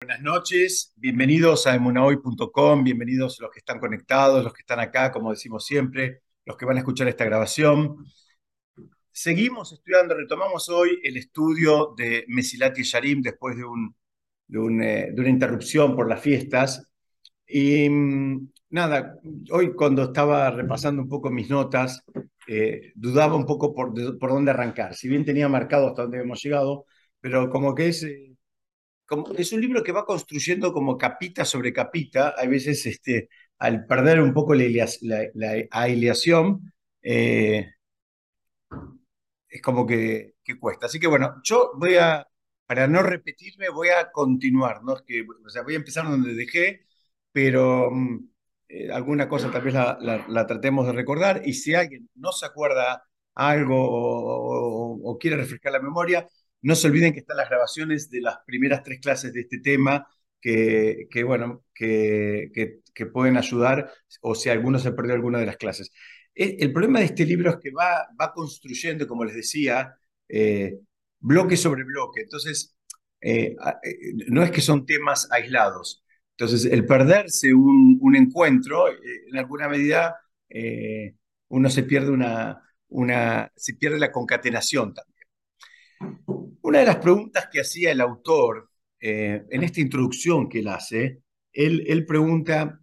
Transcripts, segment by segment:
Buenas noches, bienvenidos a emunahoy.com, bienvenidos los que están conectados, los que están acá, como decimos siempre, los que van a escuchar esta grabación. Seguimos estudiando, retomamos hoy el estudio de Mesilati Sharim después de, un, eh, de, una interrupción por las fiestas. Y mm, nada, hoy cuando estaba repasando un poco mis notas, eh, dudaba un poco por, por dónde arrancar. Si bien tenía marcado hasta dónde hemos llegado, pero como que es... Eh, es un libro que va construyendo como capita sobre capita, hay veces este, al perder un poco la, la, eh, es como que, cuesta. Así que bueno, yo voy a, para no repetirme, voy a continuar, ¿no? que, o sea, voy a empezar donde dejé, pero mm, eh, alguna cosa tal vez la, tratemos de recordar y si alguien no se acuerda algo o quiere refrescar la memoria, no se olviden que están las grabaciones de las primeras tres clases de este tema que, bueno, que, pueden ayudar o si alguno se perdió alguna de las clases. E, el, problema de este libro es que va, va construyendo, como les decía, eh, bloque sobre bloque. Entonces, eh, eh, no es que son temas aislados. Entonces, el perderse un, un encuentro, en alguna medida, uno se pierde una, una, se pierde la concatenación también. Una de las preguntas que hacía el autor eh, en esta introducción que él hace, él, pregunta,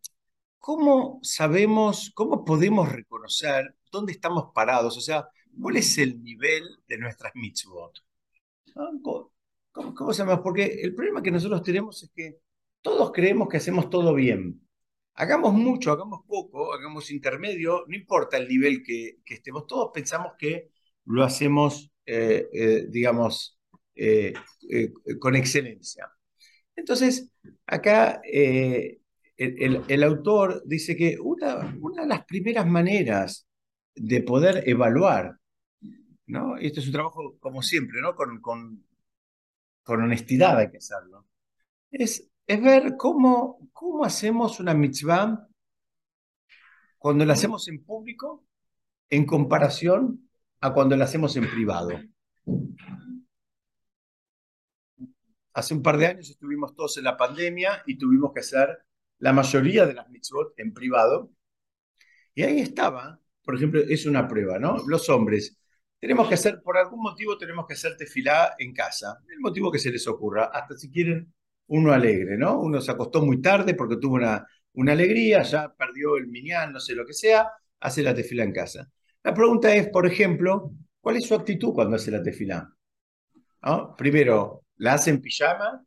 ¿cómo sabemos, cómo podemos reconocer dónde estamos parados? O sea, ¿cuál es el nivel de nuestras mitzvot? ¿Cómo, sabemos? Porque el problema que nosotros tenemos es que todos creemos que hacemos todo bien. Hagamos mucho, hagamos poco, hagamos intermedio, no importa el nivel que, estemos, todos pensamos que lo hacemos, eh, eh, digamos, eh, eh, con excelencia. Entonces, acá eh, el, autor dice que una, una, de las primeras maneras de poder evaluar, ¿no? este es un trabajo como siempre, ¿no? con, con, con honestidad hay que hacerlo, es, es ver cómo, cómo hacemos una mitzvah cuando la hacemos en público en comparación a cuando la hacemos en privado. Hace un par de años estuvimos todos en la pandemia y tuvimos que hacer la mayoría de las mitzvot en privado. Y ahí estaba, por ejemplo, es una prueba, ¿no? Los hombres, tenemos que hacer, por algún motivo tenemos que hacer tefilá en casa, el motivo que se les ocurra, hasta si quieren uno alegre, ¿no? Uno se acostó muy tarde porque tuvo una, alegría, ya perdió el minián, no sé lo que sea, hace la tefilá en casa. La pregunta es, por ejemplo, ¿cuál es su actitud cuando hace la tefilá? Primero, ¿La hace en pijama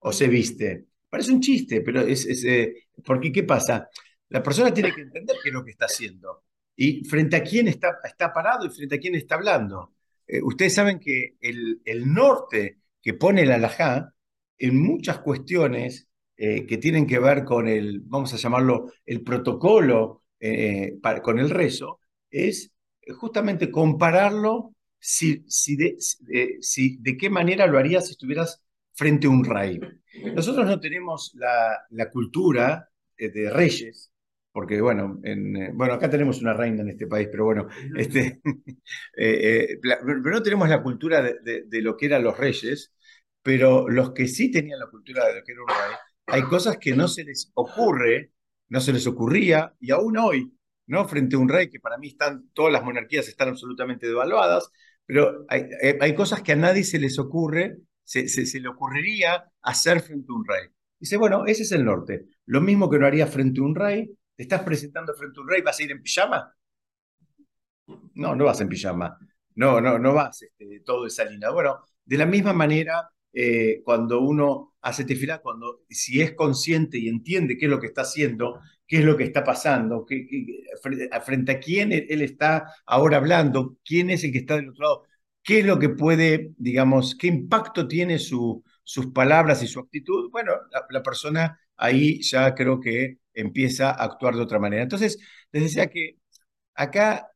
o se viste? Parece un chiste, pero es, eh, porque ¿qué pasa? La persona tiene que entender qué es lo que está haciendo y frente a quién está, está parado y frente a quién está hablando. Eh, ustedes saben que el, el, norte que pone el alajá en muchas cuestiones eh, que tienen que ver con el, vamos a llamarlo, el protocolo con el rezo, es justamente compararlo si, si, de, si, de qué manera lo harías si estuvieras frente a un rey. Nosotros no tenemos la, la cultura eh, de reyes, porque bueno, en, eh, bueno, acá tenemos una reina en este país, pero bueno, este, eh, pero no tenemos la cultura de, de, lo que eran los reyes, pero los que sí tenían la cultura de lo que era un rey, hay cosas que no se les ocurre, no se les ocurría, y aún hoy, ¿no? Frente a un rey que para mí están, todas las monarquías están absolutamente devaluadas, pero eh, hay, cosas que a nadie se les ocurre, se, se, le ocurriría hacer frente a un rey. Dice, bueno, ese es el norte. Lo mismo que no haría frente a un rey, te estás presentando frente a un rey, ¿vas a ir en pijama? No, no vas en pijama. No, no, no vas este, todo esa línea. Bueno, de la misma manera, eh, cuando uno hace tefilá, cuando si es consciente y entiende qué es lo que está haciendo, qué es lo que está pasando, frente a quién él está ahora hablando, quién es el que está del otro lado, qué es lo que puede, digamos, qué impacto tiene su, sus palabras y su actitud, bueno, la, persona ahí ya creo que empieza a actuar de otra manera. Entonces, les decía que acá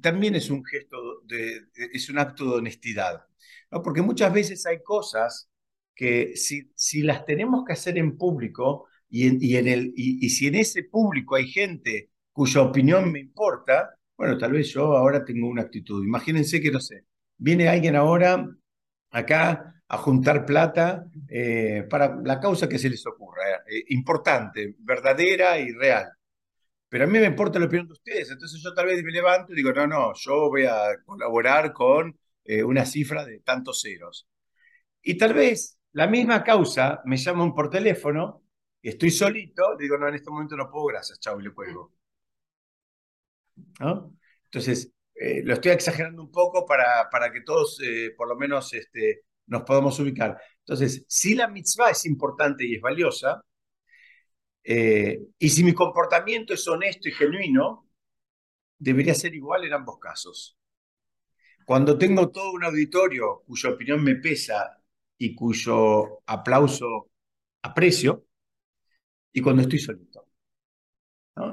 también es un gesto, de, es un acto de honestidad, porque muchas veces hay cosas que si, si las tenemos que hacer en público, y, en el, y, si en ese público hay gente cuya opinión me importa, bueno, tal vez yo ahora tengo una actitud. Imagínense que, no sé, viene alguien ahora acá a juntar plata eh, para la causa que se les ocurra, eh, importante, verdadera y real. Pero a mí me importa la opinión de ustedes, entonces yo tal vez me levanto y digo, no, no, yo voy a colaborar con eh, una cifra de tantos ceros. Y tal vez la misma causa me llaman por teléfono, estoy solito, digo, no, en este momento no puedo, gracias, chao, y le cuelgo. Entonces, eh, lo estoy exagerando un poco para, para que todos, eh, por lo menos, este, nos podamos ubicar. Entonces, si la mitzvah es importante y es valiosa, eh, y si mi comportamiento es honesto y genuino, debería ser igual en ambos casos. Cuando tengo todo un auditorio cuya opinión me pesa y cuyo aplauso aprecio, y cuando estoy solito.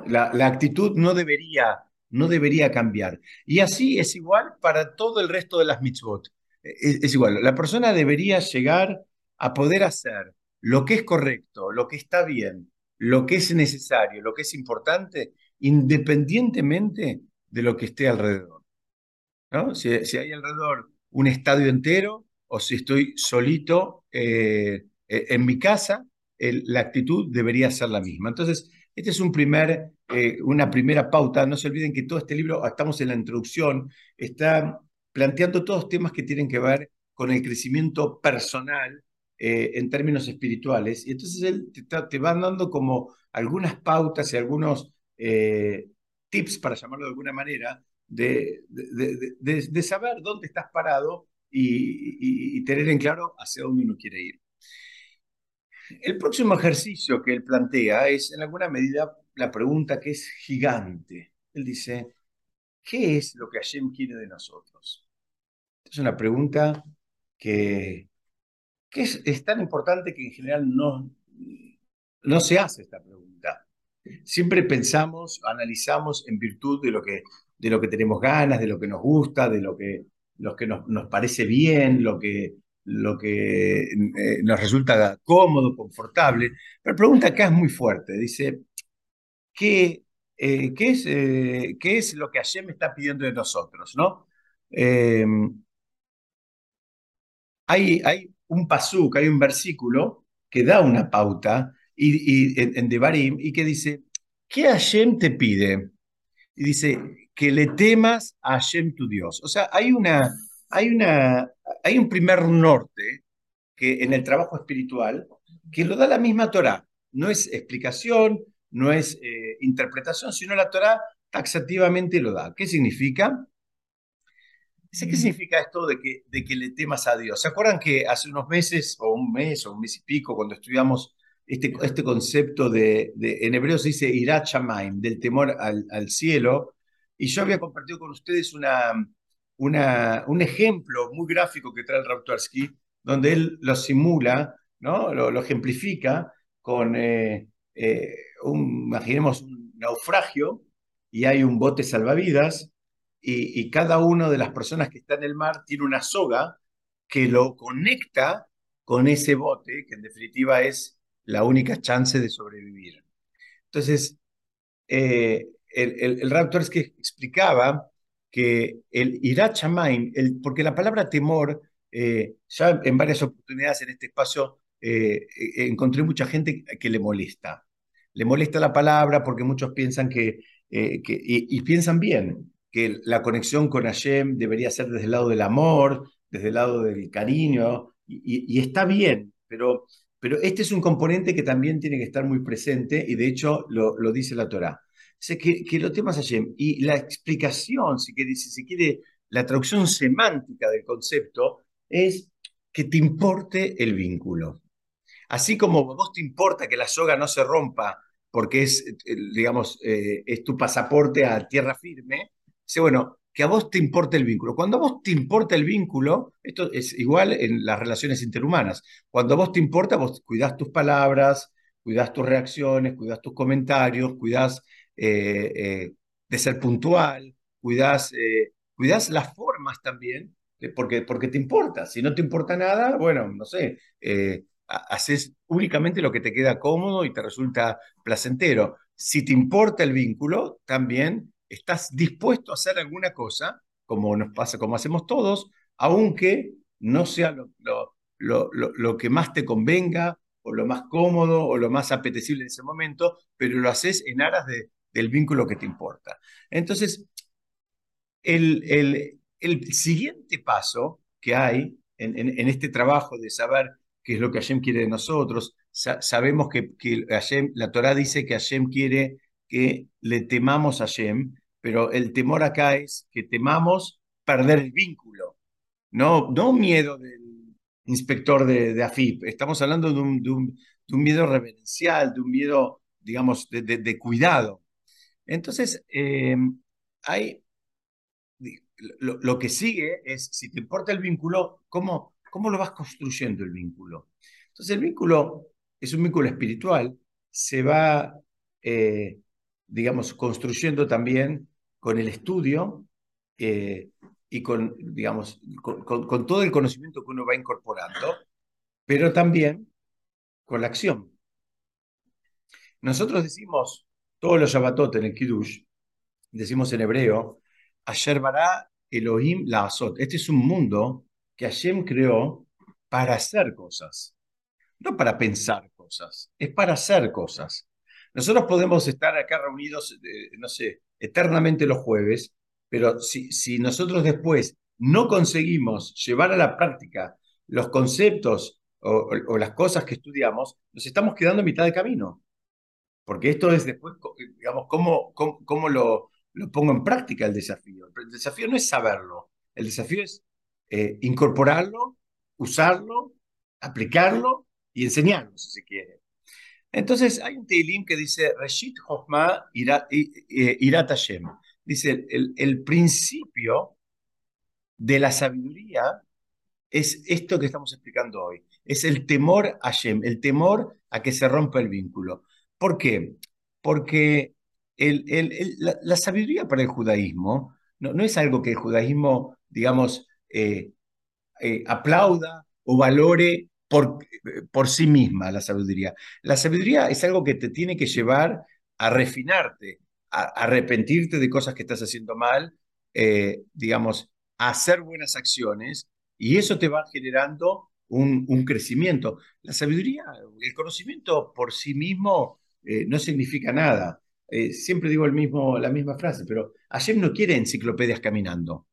La, actitud no debería no debería cambiar. Y así es igual para todo el resto de las mitzvot. Es, igual, la persona debería llegar a poder hacer lo que es correcto, lo que está bien, lo que es necesario, lo que es importante, independientemente de lo que esté alrededor. Si, hay alrededor un estadio entero o si estoy solito eh, eh, en mi casa, la actitud debería ser la misma. Entonces, este es un primer, eh, una primera pauta. No se olviden que todo este libro, estamos en la introducción, está planteando todos temas que tienen que ver con el crecimiento personal eh, en términos espirituales. Y entonces él te, va dando como algunas pautas y algunos eh, tips, para llamarlo de alguna manera, de, de, saber dónde estás parado y tener en claro hacia dónde uno quiere ir. El próximo ejercicio que él plantea es, en alguna medida, la pregunta que es gigante. Él dice, ¿qué es lo que Hashem quiere de nosotros? Es una pregunta que, es, tan importante que en general no, no se hace esta pregunta. Siempre pensamos, analizamos en virtud de lo que, de lo que tenemos ganas, de lo que nos gusta, de lo que, que nos, nos parece bien, lo que, lo que eh, nos resulta cómodo, confortable. Pero pregunta acá es muy fuerte. Dice, ¿qué, eh, ¿qué, es, eh, ¿qué es lo que Hashem está pidiendo de nosotros? ¿no? hay, hay un pasuk, hay un versículo que da una pauta y, en, Devarim y que dice, ¿qué Hashem te pide? Y dice, que le temas a Hashem tu Dios. O sea, hay una hay, una, hay un primer norte que en el trabajo espiritual que lo da la misma Torah. No es explicación, no es eh, interpretación, sino la Torah taxativamente lo da. ¿Qué significa? ¿Qué significa esto de que, de que le temas a Dios? ¿Se acuerdan que hace unos meses, o un mes, o un mes y pico, cuando estudiamos este, este concepto de, en hebreo se dice irachamaim, del temor al, al cielo, y yo había compartido con ustedes una, un ejemplo muy gráfico que trae el Rautorsky, donde él lo simula, ¿no? lo, ejemplifica con, eh, eh, un, imaginemos, un naufragio y hay un bote salvavidas y, cada una de las personas que está en el mar tiene una soga que lo conecta con ese bote, que en definitiva es la única chance de sobrevivir. Entonces, eh, el, el, explicaba que el irachamain, el, porque la palabra temor, eh, ya en varias oportunidades en este espacio eh, eh, encontré mucha gente que le molesta. Le molesta la palabra porque muchos piensan que, y, piensan bien, que la conexión con Hashem debería ser desde el lado del amor, desde el lado del cariño, y, está bien, pero, pero este es un componente que también tiene que estar muy presente, y de hecho lo, lo dice la Torah que, que lo temas Hashem. Y la explicación, si, quiere, si se quiere, la traducción semántica del concepto es que te importe el vínculo. Así como a vos te importa que la soga no se rompa porque es, digamos, eh, es tu pasaporte a tierra firme, dice, bueno, que a vos te importe el vínculo. Cuando a vos te importa el vínculo, esto es igual en las relaciones interhumanas. Cuando a vos te importa, vos cuidás tus palabras, cuidás tus reacciones, cuidás tus comentarios, cuidás eh, eh, de ser puntual, cuidas, eh, las formas también, porque, te importa. Si no te importa nada, bueno, no sé, haces únicamente lo que te queda cómodo y te resulta placentero. Si te importa el vínculo, también estás dispuesto a hacer alguna cosa, como nos pasa, como hacemos todos, aunque no sea lo, que más te convenga, o lo más cómodo, o lo más apetecible en ese momento, pero lo haces en aras de, del vínculo que te importa. Entonces, el, el, siguiente paso que hay en, en, este trabajo de saber qué es lo que Hashem quiere de nosotros, sabemos que, que la Torah dice que Hashem quiere que le temamos a Hashem, pero el temor acá es que temamos perder el vínculo, no, no miedo del inspector de, de AFIP, estamos hablando de un, de, un, miedo reverencial, de un miedo, digamos, de, de cuidado. Entonces, eh, hay, lo, que sigue es, si te importa el vínculo, ¿cómo, ¿cómo lo vas construyendo el vínculo? Entonces, el vínculo es un vínculo espiritual, se va, eh, digamos, construyendo también con el estudio eh, y con, digamos, con, todo el conocimiento que uno va incorporando, pero también con la acción. Nosotros decimos, todos los Shabbatot en el Kiddush, decimos en hebreo, Asher Elohim la azot. Este es un mundo que Hashem creó para hacer cosas, no para pensar cosas, es para hacer cosas. Nosotros podemos estar acá reunidos, eh, no sé, eternamente los jueves, pero si, si nosotros después no conseguimos llevar a la práctica los conceptos o, las cosas que estudiamos, nos estamos quedando a mitad de camino. Porque esto es después, digamos, cómo, cómo, lo, lo, pongo en práctica el desafío. El desafío no es saberlo, el desafío es eh, incorporarlo, usarlo, aplicarlo y enseñarlo, si se quiere. Entonces, hay un Teilim que dice, Reshit Hochma Irat Hashem. Dice, el, el principio de la sabiduría es esto que estamos explicando hoy. Es el temor a Hashem, el temor a que se rompa el vínculo. ¿Por qué? Porque la, sabiduría para el judaísmo no, es algo que el judaísmo, digamos, eh, eh, aplauda o valore por, por sí misma la sabiduría. La sabiduría es algo que te tiene que llevar a refinarte, a, arrepentirte de cosas que estás haciendo mal, eh, digamos, a hacer buenas acciones, y eso te va generando un crecimiento. La sabiduría, el conocimiento por sí mismo eh, no significa nada. Eh, siempre digo el mismo, la misma frase, pero Hashem no quiere enciclopedias caminando.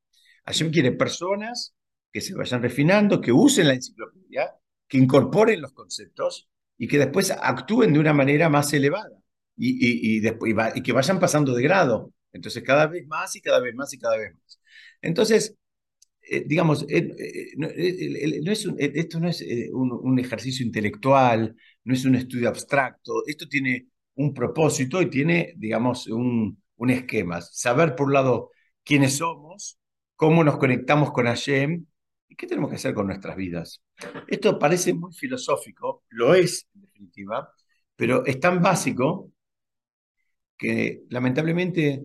Hashem quiere personas que se vayan refinando, que usen la enciclopedia que incorporen los conceptos y que después actúen de una manera más elevada y, y, después, y que vayan pasando de grado. Entonces, cada vez más y cada vez más y cada vez más. Entonces, eh, digamos, no, es esto no es un, ejercicio intelectual, no es un estudio abstracto, esto tiene un propósito y tiene, digamos, un, un esquema. Saber, por un lado, quiénes somos, cómo nos conectamos con Hashem ¿Y qué tenemos que hacer con nuestras vidas? Esto parece muy filosófico, lo es en definitiva, pero es tan básico que lamentablemente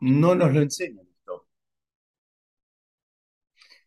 no nos lo enseñan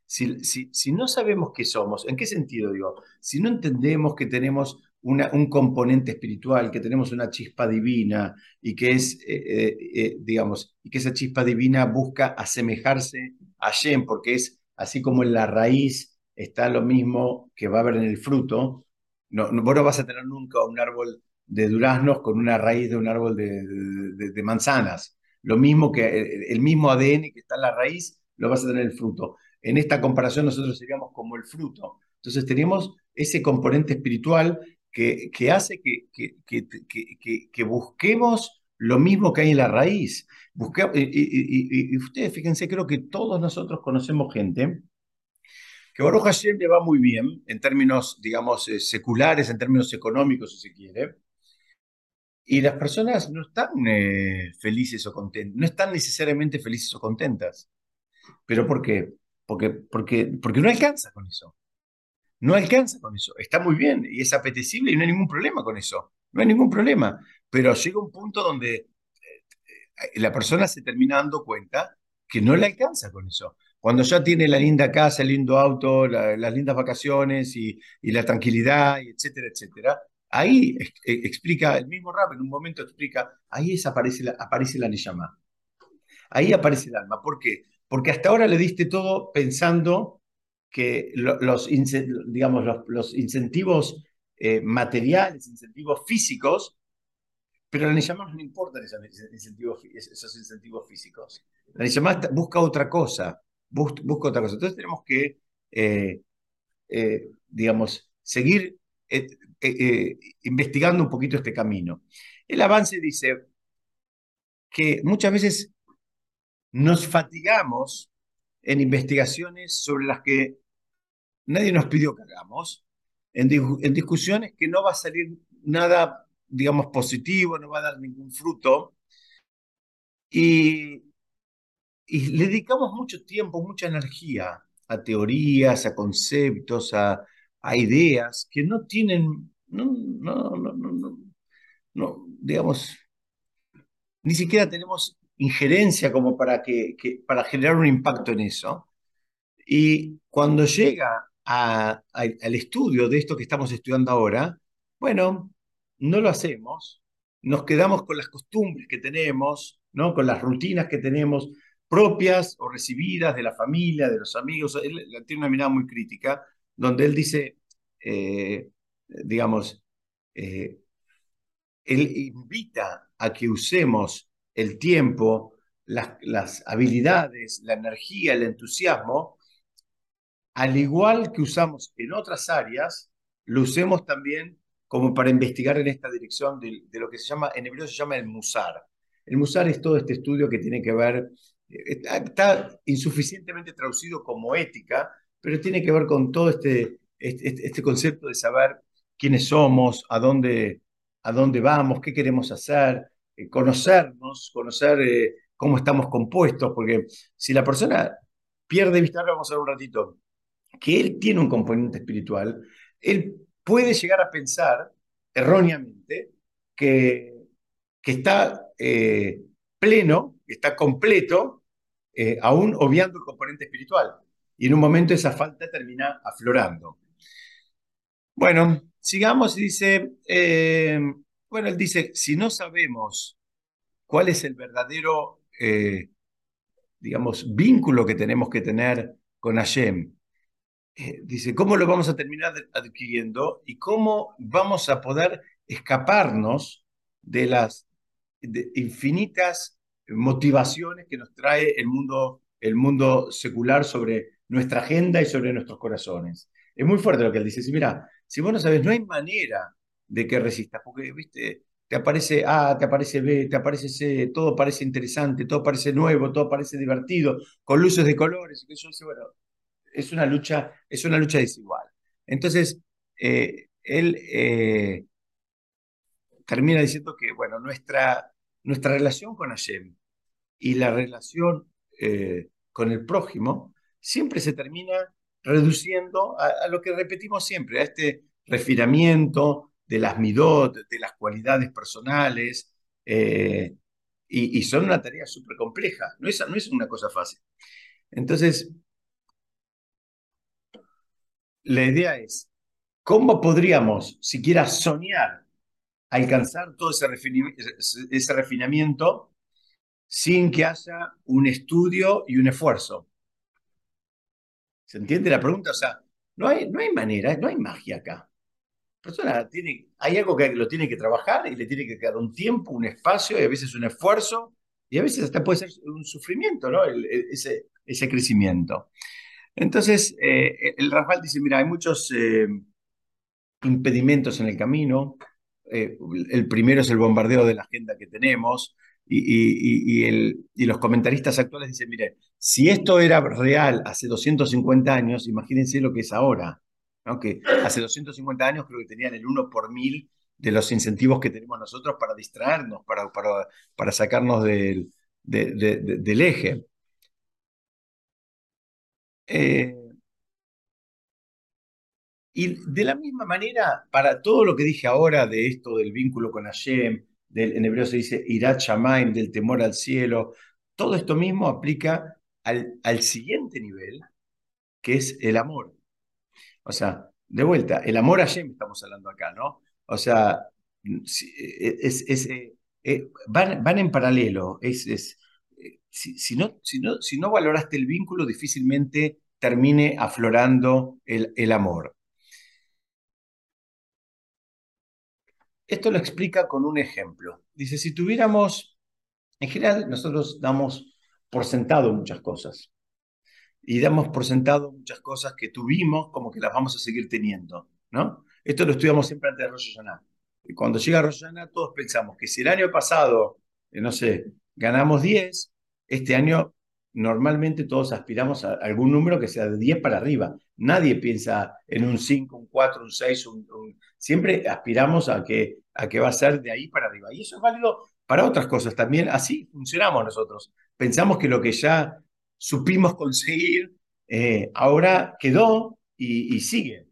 esto. Si, si, no sabemos qué somos, ¿en qué sentido digo? Si no entendemos que tenemos una, un componente espiritual, que tenemos una chispa divina y que es, eh, eh, eh, digamos, y que esa chispa divina busca asemejarse a Shem, porque es así como en la raíz está lo mismo que va a haber en el fruto, no, vos no vas a tener nunca un árbol de duraznos con una raíz de un árbol de, manzanas. Lo mismo que el, mismo ADN que está en la raíz, lo vas a tener en el fruto. En esta comparación nosotros seríamos como el fruto. Entonces tenemos ese componente espiritual que, que hace que, que, que, busquemos lo mismo que hay en la raíz. y, ustedes fíjense, creo que todos nosotros conocemos gente que Baruch Hashem le va muy bien en términos, digamos, eh, seculares, en términos económicos, si se quiere, y las personas no están eh, felices o contentas, no están necesariamente felices o contentas. ¿Pero por qué? Porque, porque, porque no alcanza con eso. No alcanza con eso. Está muy bien y es apetecible y no hay ningún problema con eso. No hay ningún problema pero llega un punto donde eh, eh, la persona se termina dando cuenta que no le alcanza con eso. Cuando ya tiene la linda casa, el lindo auto, las lindas vacaciones y, la tranquilidad, y etcétera, etcétera, ahí eh, explica, el mismo rap en un momento explica, ahí aparece la, aparece la Neyama. Ahí aparece el alma. ¿Por qué? Porque hasta ahora le diste todo pensando que los, digamos, los, incentivos eh, materiales, incentivos físicos, pero la Neyamá no importan esos incentivos, esos incentivos físicos. La Neyamá busca otra cosa, busca, otra cosa. Entonces tenemos que, eh, eh, digamos, seguir investigando un poquito este camino. El avance dice que muchas veces nos fatigamos en investigaciones sobre las que nadie nos pidió que hagamos, en, discusiones que no va a salir nada, digamos, positivo, no va a dar ningún fruto. Y, le dedicamos mucho tiempo, mucha energía a teorías, a conceptos, a, ideas que no tienen, no, no, no, no, digamos, ni siquiera tenemos injerencia como para, que, para generar un impacto en eso. Y cuando llega al estudio de esto que estamos estudiando ahora, bueno, no lo hacemos, nos quedamos con las costumbres que tenemos, ¿no? con las rutinas que tenemos propias o recibidas de la familia, de los amigos. Él, tiene una mirada muy crítica, donde él dice, eh, digamos, eh, él invita a que usemos el tiempo, las, habilidades, la energía, el entusiasmo, al igual que usamos en otras áreas, lo usemos también como para investigar en esta dirección de, lo que se llama, en hebreo se llama el musar. El musar es todo este estudio que tiene que ver, eh, está, insuficientemente traducido como ética, pero tiene que ver con todo este, este, este, este concepto de saber quiénes somos, a dónde, a dónde vamos, qué queremos hacer, conocernos, conocer eh, cómo estamos compuestos, porque si la persona pierde vista, ahora vamos a ver un ratito, que él tiene un componente espiritual, él puede llegar a pensar erróneamente que, que está eh, pleno, que está completo, aún obviando el componente espiritual. Y en un momento esa falta termina aflorando. Bueno, sigamos y dice, bueno, él dice, si no sabemos cuál es el verdadero, eh, digamos, vínculo que tenemos que tener con Hashem, eh, dice, ¿cómo lo vamos a terminar adquiriendo y cómo vamos a poder escaparnos de las infinitas motivaciones que nos trae el mundo, el mundo secular sobre nuestra agenda y sobre nuestros corazones? Es muy fuerte lo que él dice. Si mira, si vos no sabes, no hay manera de que resistas, porque, viste, te aparece A, te aparece B, te aparece C, todo parece interesante, todo parece nuevo, todo parece divertido, con luces de colores, y eso, bueno, es una lucha, es una lucha desigual. Entonces, eh, él eh, termina diciendo que, bueno, nuestra, nuestra relación con Hashem y la relación eh, con el prójimo siempre se termina reduciendo a, a, lo que repetimos siempre, a este refinamiento, de las midot, de las cualidades personales, eh, y, son una tarea súper compleja, no es, no es una cosa fácil. Entonces, la idea es, ¿cómo podríamos siquiera soñar alcanzar todo ese, ese refinamiento sin que haya un estudio y un esfuerzo? ¿Se entiende la pregunta? O sea, no hay, no hay manera, no hay magia acá persona tiene, hay algo que lo tiene que trabajar y le tiene que quedar un tiempo, un espacio y a veces un esfuerzo y a veces hasta puede ser un sufrimiento, ¿no? ese, ese crecimiento. Entonces, eh, el Rafael dice, mira, hay muchos eh, impedimentos en el camino. Eh, el primero es el bombardeo de la agenda que tenemos y, el, y los comentaristas actuales dicen, mire, si esto era real hace 250 años, imagínense lo que es ahora que hace 250 años creo que tenían el 1 por mil de los incentivos que tenemos nosotros para distraernos, para, para, para sacarnos del, del eje. Eh, y de la misma manera, para todo lo que dije ahora de esto del vínculo con Hashem, del, en hebreo se dice Irat Shamaim, del temor al cielo, todo esto mismo aplica al, al siguiente nivel, que es el amor. O sea, de vuelta, el amor a Yem estamos hablando acá, ¿no? O sea, es, eh, eh, van, van, en paralelo. Eh, si, no, si, no, si no valoraste el vínculo, difícilmente termine aflorando el, el amor. Esto lo explica con un ejemplo. Dice, si tuviéramos, en general nosotros damos por sentado muchas cosas y damos por sentado muchas cosas que tuvimos como que las vamos a seguir teniendo, ¿no? Esto lo estudiamos siempre antes de Rosh cuando llega Rosh Hashanah todos pensamos que si el año pasado, eh, no sé, ganamos 10, este año normalmente todos aspiramos a algún número que sea de 10 para arriba. Nadie piensa en un 5, un 4, un 6, un, siempre aspiramos a que, a que va a ser de ahí para arriba. Y eso es válido para otras cosas también. Así funcionamos nosotros. Pensamos que lo que ya supimos conseguir eh, ahora quedó y, sigue.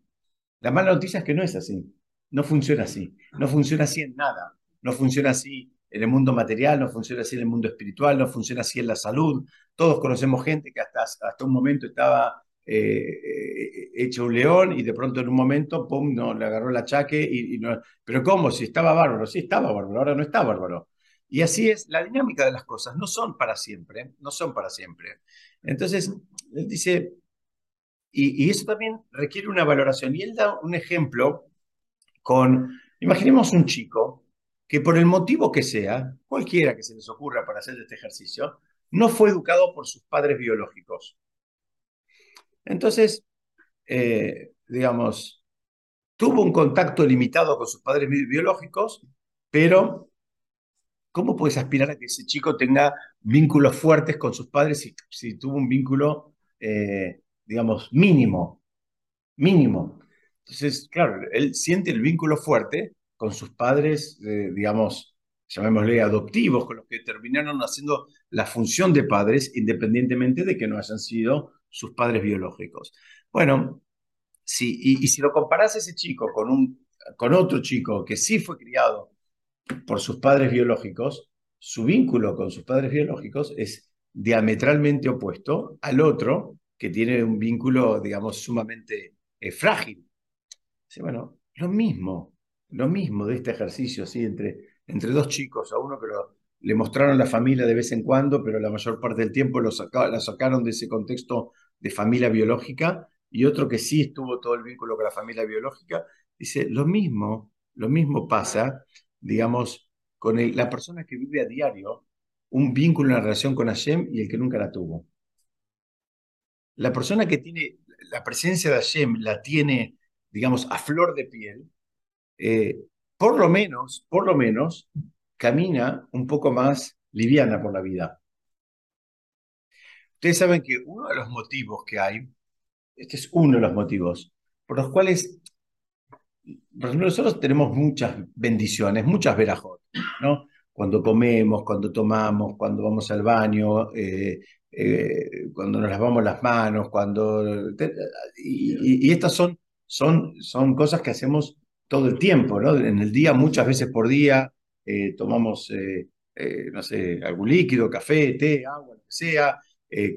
La mala noticia es que no es así. No funciona así. No funciona así en nada. No funciona así en el mundo material, no funciona así en el mundo espiritual, no funciona así en la salud. Todos conocemos gente que hasta, hasta un momento estaba eh, eh, hecho un león y de pronto en un momento, pum, no, le agarró el achaque y, no, pero ¿cómo? Si estaba bárbaro, sí estaba bárbaro, ahora no está bárbaro. Y así es, la dinámica de las cosas no son para siempre, no son para siempre. Entonces, él dice, y, eso también requiere una valoración. Y él da un ejemplo con, imaginemos un chico que por el motivo que sea, cualquiera que se les ocurra para hacer este ejercicio, no fue educado por sus padres biológicos. Entonces, eh, digamos, tuvo un contacto limitado con sus padres biológicos, pero ¿cómo puedes aspirar a que ese chico tenga vínculos fuertes con sus padres si, tuvo un vínculo, eh, digamos, mínimo? Mínimo. Entonces, claro, él siente el vínculo fuerte con sus padres, eh, digamos, llamémosle adoptivos, con los que terminaron haciendo la función de padres, independientemente de que no hayan sido sus padres biológicos. Bueno, si, y, si lo comparas ese chico con, un, con otro chico que sí fue criado por sus padres biológicos, su vínculo con sus padres biológicos es diametralmente opuesto al otro que tiene un vínculo, digamos, sumamente eh, frágil. bueno, lo mismo, lo mismo de este ejercicio, ¿sí? entre, entre dos chicos, a uno que le mostraron la familia de vez en cuando, pero la mayor parte del tiempo lo la sacaron de ese contexto de familia biológica, y otro que sí estuvo todo el vínculo con la familia biológica, dice, lo mismo, lo mismo pasa, digamos, con la persona que vive a diario un vínculo, una relación con Hashem y el que nunca la tuvo. La persona que tiene la presencia de Hashem, la tiene, digamos, a flor de piel, eh, por lo menos, por lo menos, camina un poco más liviana por la vida. Ustedes saben que uno de los motivos que hay, este es uno de los motivos, por los cuales, nosotros tenemos muchas bendiciones, muchas verajot, ¿no? Cuando comemos, cuando tomamos, cuando vamos al baño, eh, eh, cuando nos lavamos las manos, cuando... Y, estas son, son, son cosas que hacemos todo el tiempo, ¿no? En el día, muchas veces por día, eh, tomamos, no sé, algún líquido, café, té, agua, lo que sea,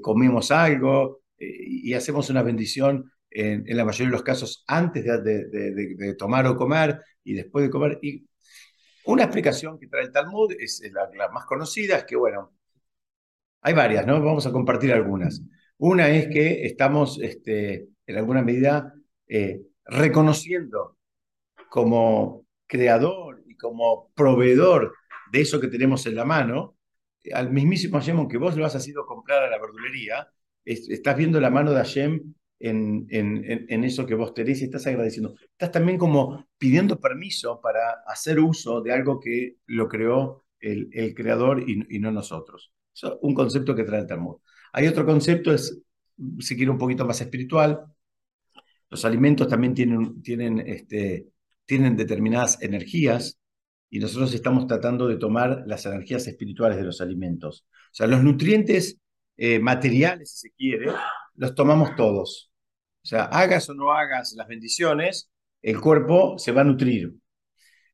comemos algo y hacemos una bendición en, la mayoría de los casos antes de, tomar o comer y después de comer. Y una explicación que trae el Talmud es la, más conocida, es que, bueno, hay varias, ¿no? Vamos a compartir algunas. Una es que estamos, este, en alguna medida, eh, reconociendo como creador y como proveedor de eso que tenemos en la mano, al mismísimo Hashem, que vos lo has ido a comprar a la verdulería, estás viendo la mano de Hashem en, en, eso que vos tenés y estás agradeciendo. Estás también como pidiendo permiso para hacer uso de algo que lo creó el, el creador y, no nosotros. Eso es un concepto que trae el Talmud. Hay otro concepto, es, si quiere, un poquito más espiritual. Los alimentos también tienen, tienen, este, tienen determinadas energías y nosotros estamos tratando de tomar las energías espirituales de los alimentos. O sea, los nutrientes eh, materiales, si se quiere, los tomamos todos. O sea, hagas o no hagas las bendiciones, el cuerpo se va a nutrir.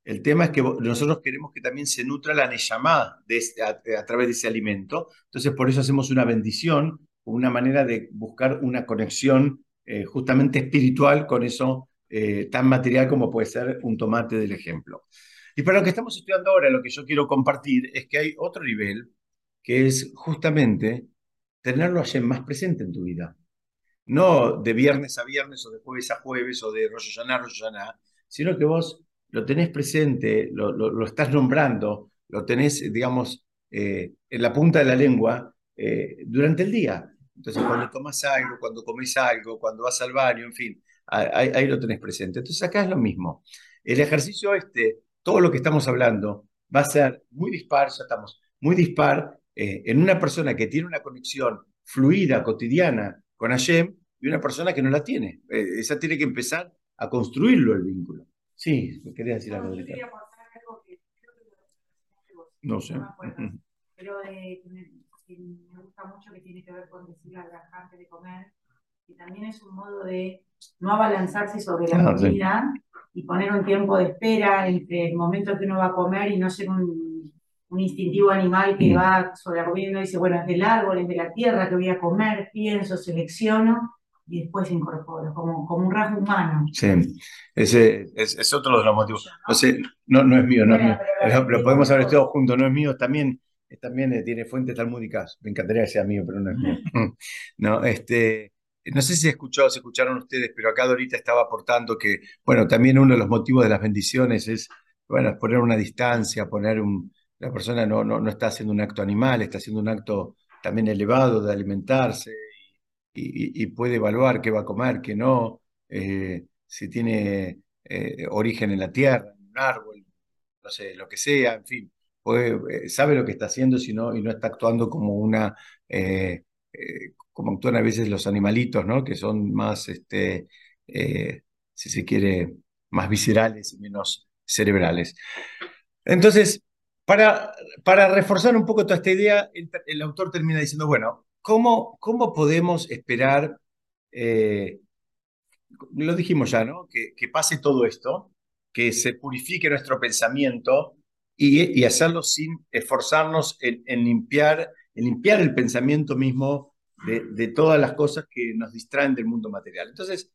El tema es que nosotros queremos que también se nutra la Neyamá de este, a, través de ese alimento. Entonces, por eso hacemos una bendición, una manera de buscar una conexión eh, justamente espiritual con eso eh, tan material como puede ser un tomate del ejemplo. Y para lo que estamos estudiando ahora, lo que yo quiero compartir es que hay otro nivel que es justamente tenerlo allí más presente en tu vida. no de viernes a viernes o de jueves a jueves o de Rosh Hashanah a Rosh sino que vos lo tenés presente, lo, lo, estás nombrando, lo tenés, digamos, eh, en la punta de la lengua eh, durante el día. Entonces, cuando tomas algo, cuando comes algo, cuando vas al baño, en fin, ahí, ahí, lo tenés presente. Entonces, acá es lo mismo. El ejercicio este, todo lo que estamos hablando, va a ser muy dispar, ya estamos muy dispar eh, en una persona que tiene una conexión fluida, cotidiana con Hashem y una persona que no la tiene. Eh, esa tiene que empezar a construirlo el vínculo. Sí, me quería decir algo. No, quería algo que no sé. pero eh, me, me, gusta mucho que tiene que ver con decir a la gente de comer, y también es un modo de no abalanzarse sobre la ah, comida y poner un tiempo de espera entre el momento que uno va a comer y no ser un un instintivo animal que mm. va sobreviviendo y dice, bueno, es del árbol, es de la tierra que voy a comer, pienso, selecciono y después incorporo, como, como un rasgo humano. Sí, ese es, otro de los motivos. No, sé, no, no es mío, no es mío. Lo, podemos haber todos juntos, no es mío, también, también eh, tiene fuentes talmúdicas. Me encantaría que sea mío, pero no es mío. no, este, no sé si escuchó, se escucharon ustedes, pero acá Dorita estaba aportando que, bueno, también uno de los motivos de las bendiciones es, bueno, poner una distancia, poner un, la persona no, no, no, está haciendo un acto animal, está haciendo un acto también elevado de alimentarse y, puede evaluar qué va a comer, qué no, eh, si tiene eh, origen en la tierra, en un árbol, no sé, lo que sea, en fin, eh, sabe lo que está haciendo si no, y no está actuando como una, como actúan a veces los animalitos, ¿no? que son más, este, si se quiere, más viscerales y menos cerebrales. Entonces, para, reforzar un poco toda esta idea, el, autor termina diciendo, bueno, ¿cómo, podemos esperar, eh, lo dijimos ya, ¿no? Que, pase todo esto, que se purifique nuestro pensamiento y, hacerlo sin esforzarnos en, limpiar, el pensamiento mismo de, todas las cosas que nos distraen del mundo material. Entonces,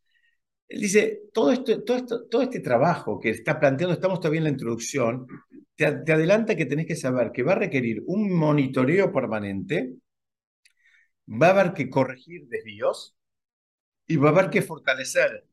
él dice, todo, esto, todo este trabajo que está planteando, estamos todavía en la introducción, te, adelanta que tenés que saber que va a requerir un monitoreo permanente, va a haber que corregir desvíos y va a haber que fortalecer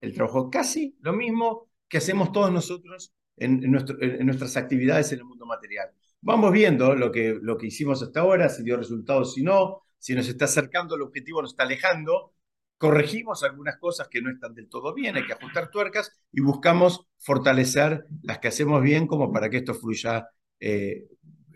el trabajo. Casi lo mismo que hacemos todos nosotros en, nuestras actividades en el mundo material. Vamos viendo lo que, lo que hicimos hasta ahora, si dio resultados, si no, si nos está acercando al objetivo, nos está alejando, corregimos algunas cosas que no están del todo bien, hay que ajustar tuercas y buscamos fortalecer las que hacemos bien como para que esto fluya eh,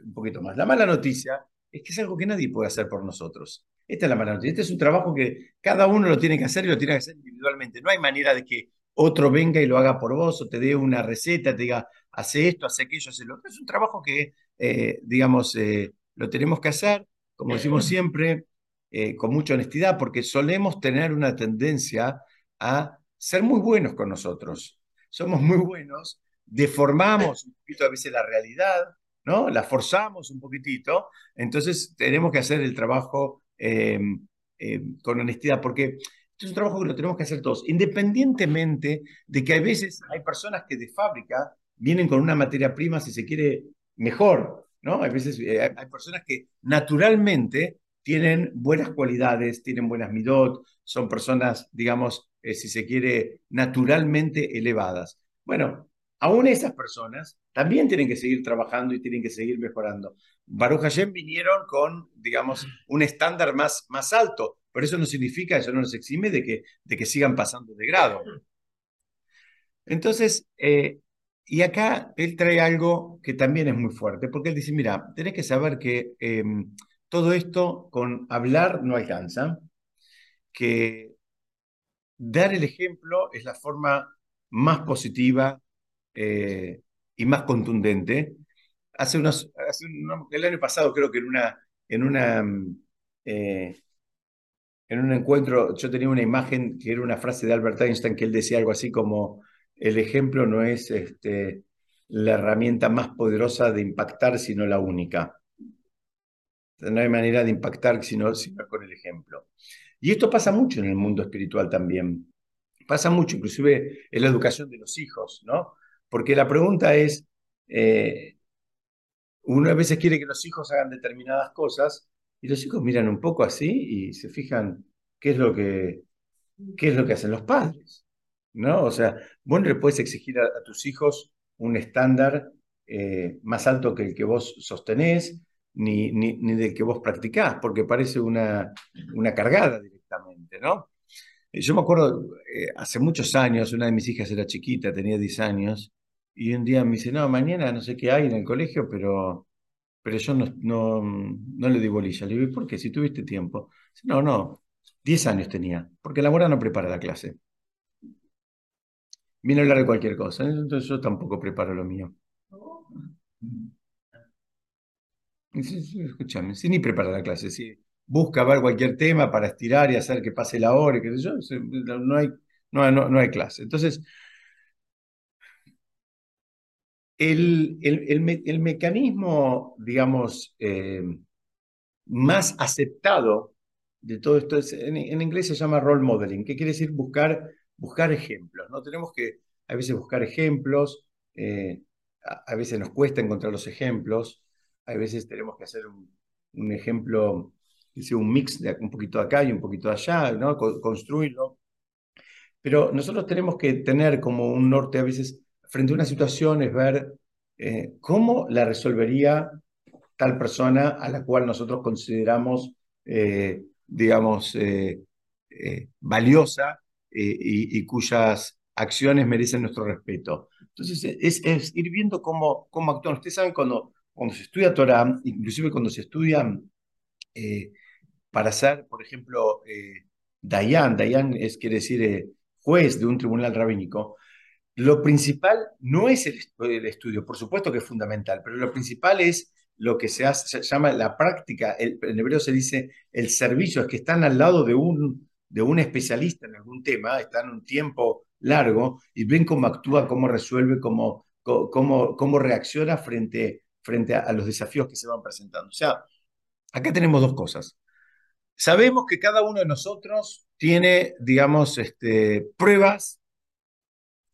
un poquito más. La mala noticia es que es algo que nadie puede hacer por nosotros. Esta es la mala noticia. Este es un trabajo que cada uno lo tiene que hacer y lo tiene que hacer individualmente. No hay manera de que otro venga y lo haga por vos o te dé una receta, te diga, hace esto, hace aquello, hace lo otro. Es un trabajo que, eh, digamos, eh, lo tenemos que hacer, como decimos siempre, eh, con mucha honestidad, porque solemos tener una tendencia a ser muy buenos con nosotros. Somos muy buenos, deformamos un poquito a veces la realidad, ¿no? La forzamos un poquitito, entonces tenemos que hacer el trabajo em, em, con honestidad, porque es un trabajo que lo tenemos que hacer todos, independientemente de que a veces hay personas que de fábrica vienen con una materia prima, si se quiere, mejor, ¿no? Hay veces eh, hay personas que naturalmente tienen buenas cualidades, tienen buenas midot, son personas, digamos, eh, si se quiere, naturalmente elevadas. Bueno, aún esas personas también tienen que seguir trabajando y tienen que seguir mejorando. Baruch Hashem vinieron con, digamos, un estándar más, más alto, pero eso no significa, eso no nos exime de que, de que sigan pasando de grado. Entonces, eh, y acá él trae algo que también es muy fuerte, porque él dice, mira, tenés que saber que em, todo esto con hablar no alcanza, que dar el ejemplo es la forma más positiva eh, y más contundente. Hace unos, el año pasado creo que en una, en una eh, en un encuentro yo tenía una imagen que era una frase de Albert Einstein que él decía algo así como el ejemplo no es este, la herramienta más poderosa de impactar, sino la única no hay manera de impactar sino, sino con el ejemplo. Y esto pasa mucho en el mundo espiritual también. Pasa mucho, inclusive en la educación de los hijos, ¿no? Porque la pregunta es, eh, uno a veces quiere que los hijos hagan determinadas cosas y los hijos miran un poco así y se fijan qué es lo que, qué es lo que hacen los padres, ¿no? O sea, vos no le puedes exigir a, tus hijos un estándar eh, más alto que el que vos sostenés, ni, ni, ni del que vos practicás, porque parece una, una cargada directamente, ¿no? Yo me acuerdo, eh, hace muchos años, una de mis hijas era chiquita, tenía 10 años, y un día me dice, no, mañana no sé qué hay en el colegio, pero, pero yo no, no, no le di bolilla. Le digo, ¿por qué? Si tuviste tiempo. no, no, 10 años tenía, porque la mora no prepara la clase. Viene a hablar de cualquier cosa, entonces yo tampoco preparo lo mío. Escúchame, si ni prepara la clase, si busca ver cualquier tema para estirar y hacer que pase la hora, no hay, no, no, hay clase. Entonces, el, el, mecanismo, digamos, eh, más aceptado de todo esto es, en, inglés se llama role modeling, que quiere decir buscar, buscar ejemplos, ¿no? Tenemos que a veces buscar ejemplos, eh, a, veces nos cuesta encontrar los ejemplos, a veces tenemos que hacer un, ejemplo un mix de un poquito de acá y un poquito de allá, ¿no? construirlo. Pero nosotros tenemos que tener como un norte a veces frente a una situación, es ver eh, cómo la resolvería tal persona a la cual nosotros consideramos, eh, digamos, eh, valiosa y, cuyas acciones merecen nuestro respeto. Entonces, es, ir viendo cómo, cómo actúan. Ustedes saben, cuando, cuando se estudia Torah, inclusive cuando se estudian para ser, por ejemplo, eh, Dayan, Dayan es, quiere decir eh, juez de un tribunal rabínico, lo principal no es el, estudio, por supuesto que es fundamental, pero lo principal es lo que se, hace, se llama la práctica, en hebreo se dice el servicio, es que están al lado de un, de un especialista en algún tema, están un tiempo largo y ven cómo actúa, cómo resuelve, cómo, cómo, cómo reacciona frente, frente a los desafíos que se van presentando. O sea, acá tenemos dos cosas. Sabemos que cada uno de nosotros tiene, digamos, este, pruebas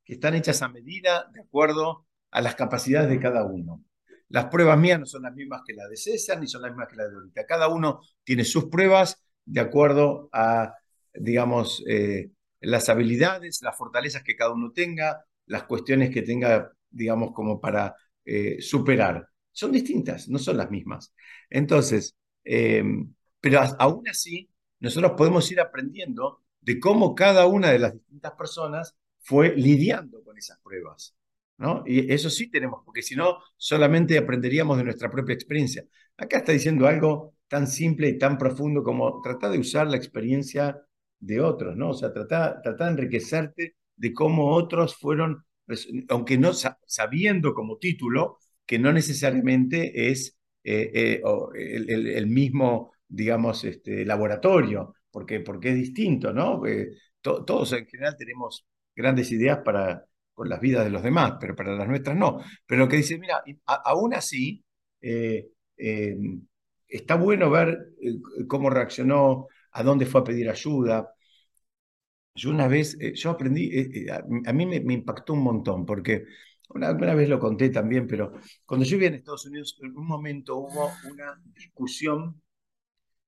que están hechas a medida de acuerdo a las capacidades de cada uno. Las pruebas mías no son las mismas que las de César, ni son las mismas que las de ahorita. Cada uno tiene sus pruebas de acuerdo a, digamos, eh, las habilidades, las fortalezas que cada uno tenga, las cuestiones que tenga, digamos, como para eh, superar. Son distintas, no son las mismas. Entonces, eh, pero aún así, nosotros podemos ir aprendiendo de cómo cada una de las distintas personas fue lidiando con esas pruebas. ¿no? Y eso sí tenemos, porque si no, solamente aprenderíamos de nuestra propia experiencia. Acá está diciendo algo tan simple y tan profundo como tratar de usar la experiencia de otros, ¿no? O sea, tratar, tratar de enriquecerte de cómo otros fueron, pues, aunque no sabiendo como título, que no necesariamente es eh, eh, el, mismo digamos, este, laboratorio, porque, porque es distinto, ¿no? Eh, todos en general tenemos grandes ideas para con las vidas de los demás, pero para las nuestras no. Pero lo que dice, mira, aún así, está bueno ver cómo reaccionó, a dónde fue a pedir ayuda. Yo una vez, yo aprendí, a, mí me, impactó un montón, porque una, vez lo conté también, pero cuando yo vivía en Estados Unidos, en un momento hubo una discusión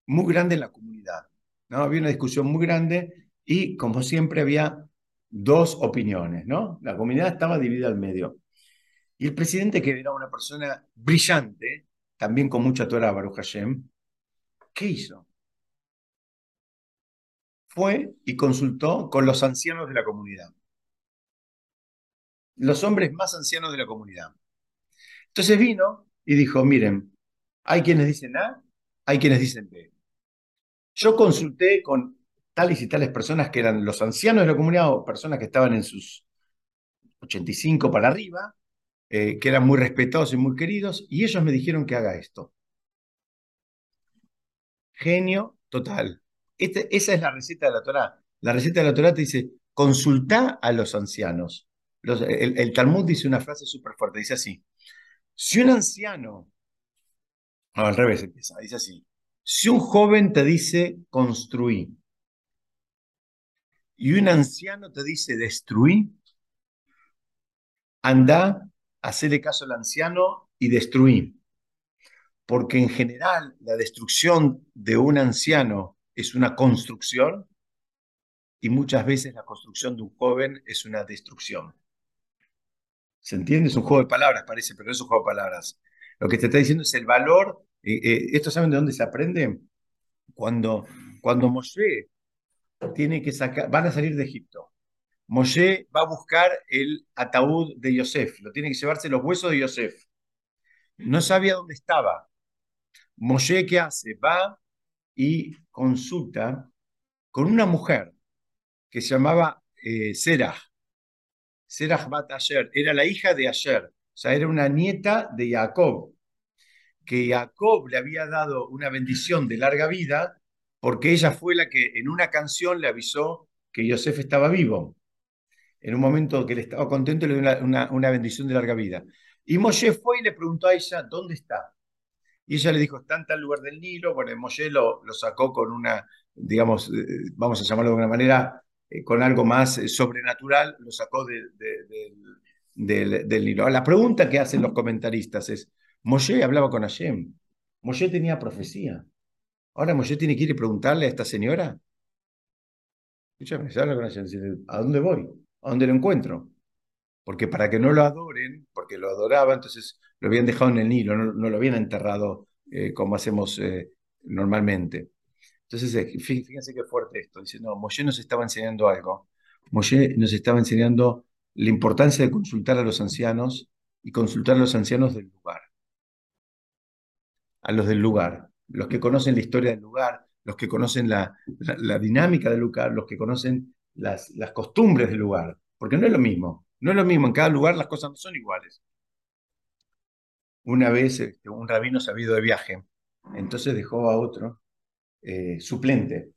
muy grande en la comunidad. ¿no? Había una discusión muy grande y, como siempre, había dos opiniones. ¿no? La comunidad estaba dividida al medio. Y el presidente, que era una persona brillante, también con mucha Torah, Baruch Hashem, ¿qué hizo? Fue y consultó con los ancianos de la comunidad. Los hombres más ancianos de la comunidad. Entonces vino y dijo, miren, hay quienes dicen A, hay quienes dicen B. Yo consulté con tales y tales personas que eran los ancianos de la comunidad o personas que estaban en sus 85 para arriba, eh, que eran muy respetados y muy queridos, y ellos me dijeron que haga esto. Genio total. Este, esa es la receta de la Torah. La receta de la Torah te dice, consulta a los ancianos. El, Talmud dice una frase súper fuerte, dice así, si un anciano, no, al revés empieza, dice así, si un joven te dice construí y un anciano te dice destruí, anda, hacerle caso al anciano y destruí. Porque en general la destrucción de un anciano es una construcción y muchas veces la construcción de un joven es una destrucción. ¿Se entiende? Es un juego de palabras, parece, pero no es un juego de palabras. Lo que te está diciendo es el valor. Eh, eh, ¿Esto saben de dónde se aprende? Cuando, cuando Moshe tiene que sacar, van a salir de Egipto. Moshe va a buscar el ataúd de Yosef, lo tiene que llevarse los huesos de Yosef. No sabía dónde estaba. Moshe, ¿qué hace? Va y consulta con una mujer que se llamaba eh, Serah. Bat Asher. Era la hija de Asher. O sea, era una nieta de Jacob. Que Jacob le había dado una bendición de larga vida porque ella fue la que en una canción le avisó que Yosef estaba vivo. En un momento que él estaba contento, le dio una, bendición de larga vida. Y Moshe fue y le preguntó a ella, ¿dónde está? Y ella le dijo, está en tal lugar del Nilo. Bueno, Moshe lo, lo sacó con una, digamos, eh, vamos a llamarlo de alguna manera, eh, con algo más eh, sobrenatural, lo sacó del, del Nilo. La pregunta que hacen los comentaristas es, Moshe hablaba con Hashem, Moshe tenía profecía. Ahora Moshe tiene que ir y preguntarle a esta señora. Escúchame, se habla con Hashem, ¿a dónde voy? ¿A dónde lo encuentro? Porque para que no lo adoren, porque lo adoraba, entonces lo habían dejado en el Nilo, no, lo habían enterrado como hacemos normalmente. Entonces, eh, fíjense qué fuerte esto. Dice, no, Moshe nos estaba enseñando algo. Moshe nos estaba enseñando la importancia de consultar a los ancianos y consultar a los ancianos del lugar. A los del lugar, los que conocen la historia del lugar, los que conocen la, dinámica del lugar, los que conocen las, costumbres del lugar. Porque no es lo mismo, no es lo mismo, en cada lugar las cosas no son iguales. Una vez este, un rabino se ido de viaje, entonces dejó a otro eh, suplente.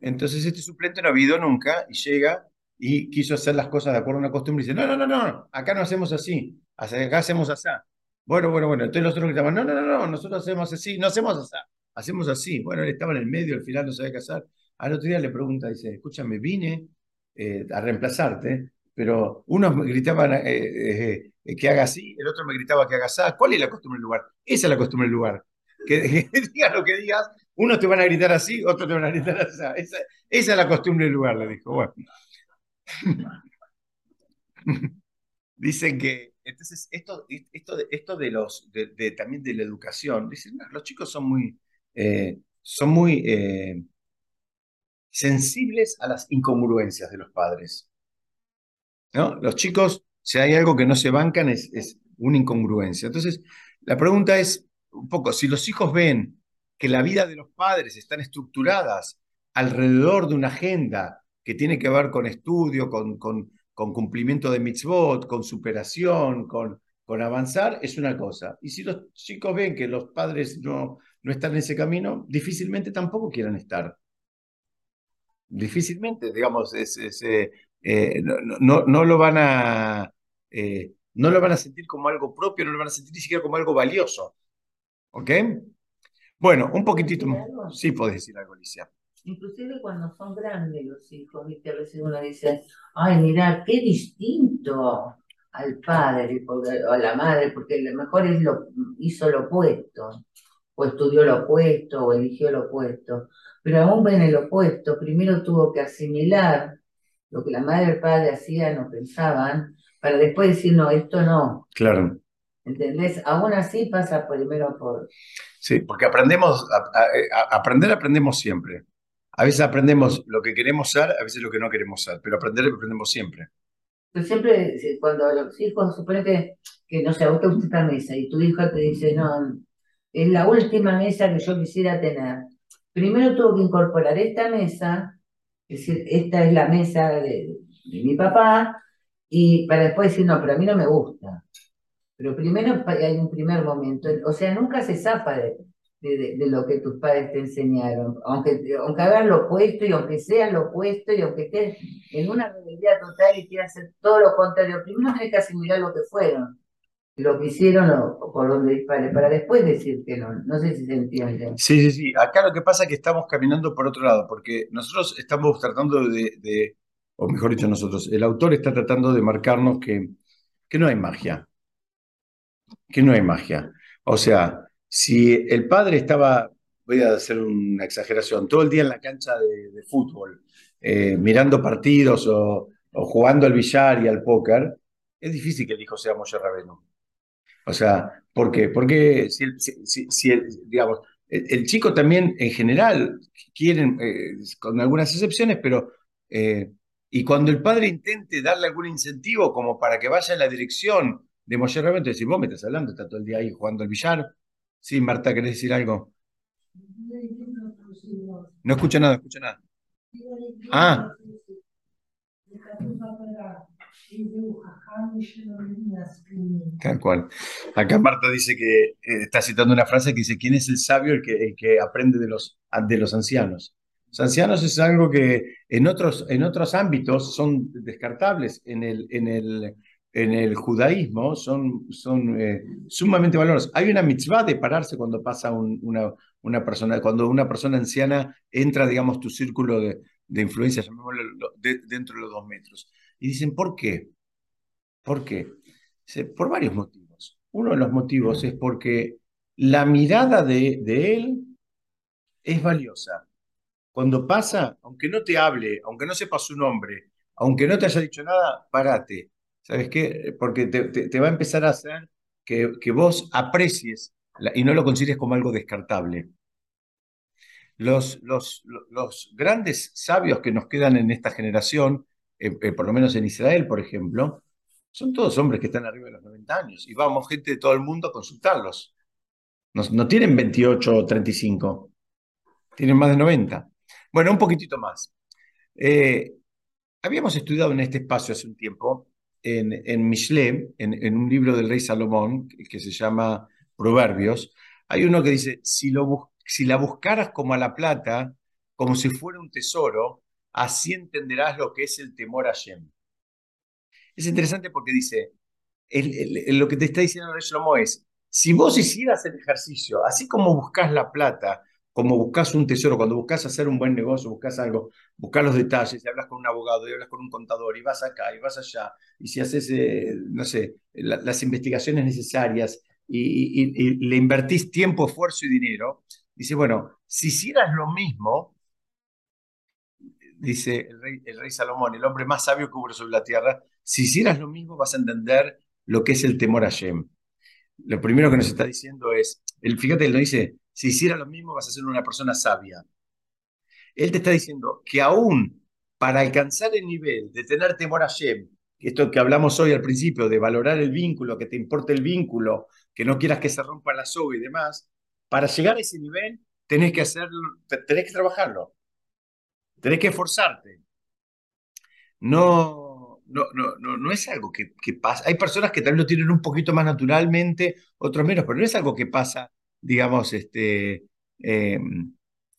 Entonces este suplente no ha habido nunca y llega y quiso hacer las cosas de acuerdo a una costumbre y dice, no, no, no, no, acá no hacemos así, acá hacemos así. Bueno, bueno, bueno, entonces los otros gritaban, no, no, no, no, nosotros hacemos así, no hacemos así, hacemos así. Bueno, él estaba en el medio, al final no sabía qué hacer. Al otro día le pregunta, dice, escúchame, vine eh, a reemplazarte, pero unos me gritaban eh, que haga así, el otro me gritaba que haga así. ¿Cuál es la costumbre del lugar? Esa es la costumbre del lugar. Que, que digas lo que digas, unos te van a gritar así, otros te van a gritar así. Esa, es la costumbre del lugar, le dijo. Bueno. Dicen que, entonces, esto, esto, esto de los, de, también de la educación, dicen, los chicos son muy, eh, son muy eh, sensibles a las incongruencias de los padres. ¿No? Los chicos, si hay algo que no se bancan, es, es una incongruencia. Entonces, la pregunta es, un poco, si los hijos ven que la vida de los padres están estructuradas alrededor de una agenda que tiene que ver con estudio, con, con, cumplimiento de mitzvot, con superación, con, con avanzar, es una cosa. Y si los chicos ven que los padres no, no están en ese camino, difícilmente tampoco quieran estar. Difícilmente, digamos, es, eh, eh, no, no, lo van a... Eh, no lo van a sentir como algo propio, no lo van a sentir ni siquiera como algo valioso. ¿Ok? Bueno, un poquitito más. Sí, podés decir algo, Alicia. Inclusive cuando son grandes los hijos, ¿viste? a veces uno dice, ay, mira, qué distinto al padre o a la madre, porque a lo mejor él lo, hizo lo opuesto, o estudió lo opuesto, o eligió lo opuesto. Pero aún en el opuesto, primero tuvo que asimilar lo que la madre y el padre hacían o pensaban, para después decir, no, esto no. Claro. ¿Entendés? Aún así pasa primero por... Sí, porque aprendemos, aprender aprendemos siempre. A veces aprendemos lo que queremos ser, a veces lo que no queremos ser, pero aprender aprendemos siempre. Pero siempre, cuando los hijos, supone que, que no sé, vos te gusta esta mesa y tu hijo te dice, no, es la última mesa que yo quisiera tener. Primero tuvo que incorporar esta mesa, es decir, esta es la mesa de, de mi papá, y para después decir, no, pero a mí no me gusta. Pero primero hay un primer momento, o sea, nunca se zapa de, de, lo que tus padres te enseñaron, aunque, aunque hagas lo opuesto y aunque sea lo opuesto y aunque estés en una rebeldía total y quieras hacer todo lo contrario, primero tienes que asimilar lo que fueron, lo que hicieron o, por donde dispare, para después decir que no. No sé si se entiende. Sí, sí, sí. Acá lo que pasa es que estamos caminando por otro lado, porque nosotros estamos tratando de, de o mejor dicho nosotros, el autor está tratando de marcarnos que, que no hay magia que no hay magia. O sea, si el padre estaba, voy a hacer una exageración, todo el día en la cancha de, fútbol eh, mirando partidos o, jugando al billar y al póker, es difícil que el hijo sea Moshe Rabenu. O sea, ¿por qué? Porque si, el, digamos, el, chico también en general quieren, eh, con algunas excepciones, pero eh, y cuando el padre intente darle algún incentivo como para que vaya en la dirección de Moshe Rabenu, decir, vos me estás hablando, está todo el día ahí jugando al billar. Sí, Marta, ¿querés decir algo? No escucho nada, escucho nada. Ah. Tal cual. Acá Marta dice que eh, está citando una frase que dice, ¿quién es el sabio el que, que aprende de los, de los ancianos? Los ancianos es algo que en otros, en otros ámbitos son descartables. En el, en el, en el judaísmo son, son eh, sumamente valorosos. Hay una mitzvah de pararse cuando pasa una, una persona, cuando una persona anciana entra, digamos, tu círculo de, de influencia, dentro de los dos metros. Y dicen, ¿por qué? ¿Por qué? por varios motivos. Uno de los motivos es porque la mirada de, de él es valiosa. Cuando pasa, aunque no te hable, aunque no sepa su nombre, aunque no te haya dicho nada, párate. ¿Sabes qué? Porque te, va a empezar a hacer que, vos aprecies y no lo consideres como algo descartable. Los, grandes sabios que nos quedan en esta generación, eh, eh, por lo menos en Israel, por ejemplo, son todos hombres que están arriba de los 90 años y vamos gente de todo el mundo a consultarlos. No, no tienen 28 o 35, tienen más de 90. Bueno, un poquitito más. Eh, habíamos estudiado en este espacio hace un tiempo, en, en Mishle, en, un libro del rey Salomón, que, se llama Proverbios, hay uno que dice, si, lo, si la buscaras como a la plata, como si fuera un tesoro, así entenderás lo que es el temor a Shem. Es interesante porque dice, lo que te está diciendo el rey Salomón es, si vos hicieras el ejercicio, así como buscas la plata, como buscas un tesoro, cuando buscas hacer un buen negocio, buscas algo, buscas los detalles, y hablas con un abogado, y hablas con un contador, y vas acá, y vas allá, y si haces, eh, no sé, las investigaciones necesarias, y, le invertís tiempo, esfuerzo y dinero, dice, bueno, si hicieras lo mismo, dice el rey, Salomón, el hombre más sabio que hubo sobre la tierra, si hicieras lo mismo vas a entender lo que es el temor a Shem. Lo primero que nos está diciendo es, el, fíjate, él no dice, si hiciera lo mismo vas a ser una persona sabia. Él te está diciendo que aún para alcanzar el nivel de tener temor a Shem, esto que hablamos hoy al principio, de valorar el vínculo, que te importe el vínculo, que no quieras que se rompa la soga y demás, para llegar a ese nivel tenés que hacerlo, tenés que trabajarlo, tenés que esforzarte. No, no, no, no, es algo que, que pasa. Hay personas que también lo tienen un poquito más naturalmente, otros menos, pero no es algo que pasa digamos, este, em,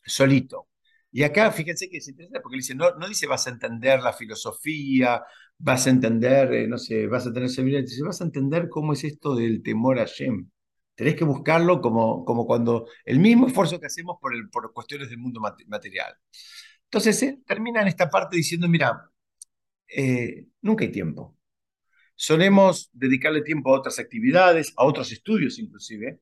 solito. Y acá fíjense que es interesante porque dice, no, no dice vas a entender la filosofía, vas a entender, eh, no sé, vas a tener sabiduría, dice, vas a entender cómo es esto del temor a Shem. Tenés que buscarlo como, como cuando, el mismo esfuerzo que hacemos por, el, por cuestiones del mundo material. Entonces, él termina en esta parte diciendo, mira, eh, nunca hay tiempo. Solemos dedicarle tiempo a otras actividades, a otros estudios inclusive,